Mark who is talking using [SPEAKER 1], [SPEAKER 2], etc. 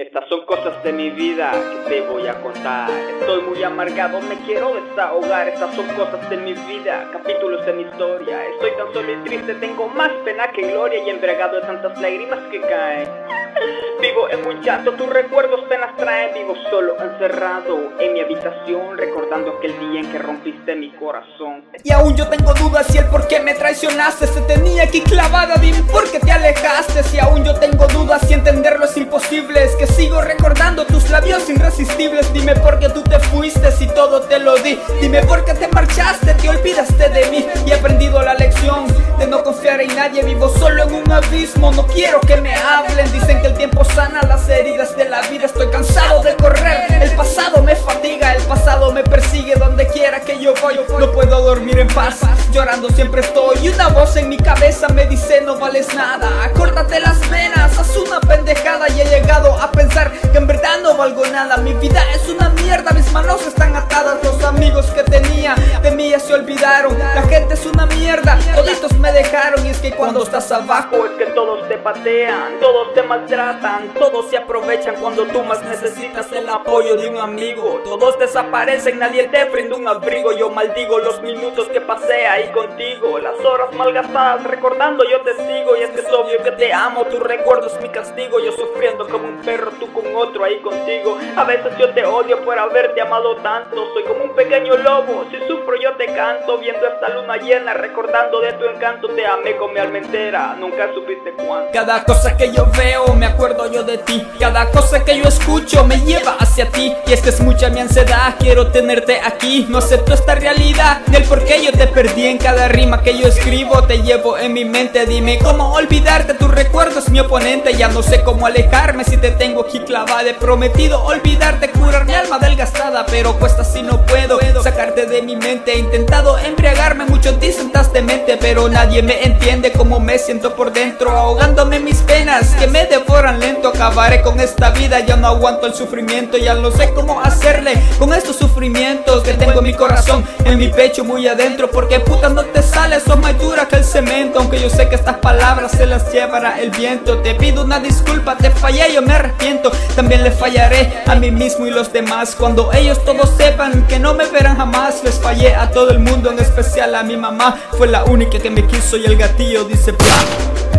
[SPEAKER 1] Estas son cosas de mi vida que te voy a contar. Estoy muy amargado, me quiero desahogar. Estas son cosas de mi vida, capítulos de mi historia. Estoy tan solo y triste, tengo más pena que gloria y embriagado de tantas lágrimas que caen. Vivo en un llanto, tus recuerdos penas traen. Vivo solo, encerrado en mi habitación, recordando aquel día en que rompiste mi corazón.
[SPEAKER 2] Y aún yo tengo dudas si el por qué me traicionaste se tenía aquí clavada. Dime por qué te alejaste. Si aún yo tengo sigo recordando tus labios irresistibles. Dime por qué tú te fuiste si todo te lo di. Dime por qué te marchaste, te olvidaste de mí. Y he aprendido la lección de no confiar en nadie. Vivo solo en un abismo, no quiero que me hablen. Dicen que el tiempo sana las heridas de la vida. Estoy cansado de correr. El pasado me fatiga, el pasado me persigue donde quiera que yo voy. No puedo dormir en paz, llorando siempre estoy. Y una voz en mi cabeza me dice: No vales nada. Córtate las venas, Mi vida es una mierda, mis manos están atadas. Los amigos que tenía de mí ya se olvidaron. La gente es una mierda, toditos me dejaron. Y es que cuando estás abajo,
[SPEAKER 1] es que todos te patean, todos te maltratan, todos se aprovechan cuando tú más necesitas el apoyo de un amigo. Todos desaparecen, nadie te brinda un abrigo. Yo maldigo los minutos que pasé ahí contigo, las horas malgastadas recordando yo te sigo. Y es que es obvio que te amo, tu recuerdo es mi castigo. Yo sufriendo como un perro, tú con otro ahí contigo. A veces yo te odio por haberte amado tanto. Soy como un pequeño lobo, si sufro yo te canto. Viendo esta luna llena, recordando de tu encanto, te amé con mi alma entera. Nunca supiste cuánto.
[SPEAKER 2] Cada cosa que yo veo, me acuerdo yo de ti. Cada cosa que yo escucho, me lleva hacia ti. Y es es mucha mi ansiedad, quiero tenerte aquí. No acepto esta realidad, ni el por qué yo te perdí en cada rima que yo escribo. Te llevo en mi mente, dime cómo olvidarte. Tu recuerdo es mi oponente, ya no sé cómo alejarme si te tengo aquí clavada. He prometido olvidarte, curar mi alma desgastada, pero cuesta si no puedo sacarte de mi mente. He intentado embriagarme, muchos dicen estás demente, pero nadie me entiende cómo me siento por dentro, ahogándome mis penas que me devoran lento. Acabaré con esta vida, ya no aguanto el sufrimiento, ya no sé cómo hacerle con estos sufrimientos que tengo en mi corazón, en mi pecho muy adentro. Porque puta no te sales, son más dura que el cemento. Aunque yo sé que estas palabras se las llevará el viento. Te pido una disculpa, te fallé, yo me arrepiento. También le fallaré a mí mismo y los demás. Cuando ellos todos sepan que no me verán jamás, les fallé a todo el mundo, en especial a mi mamá. Fue la única que me quiso y el gatillo dice plan.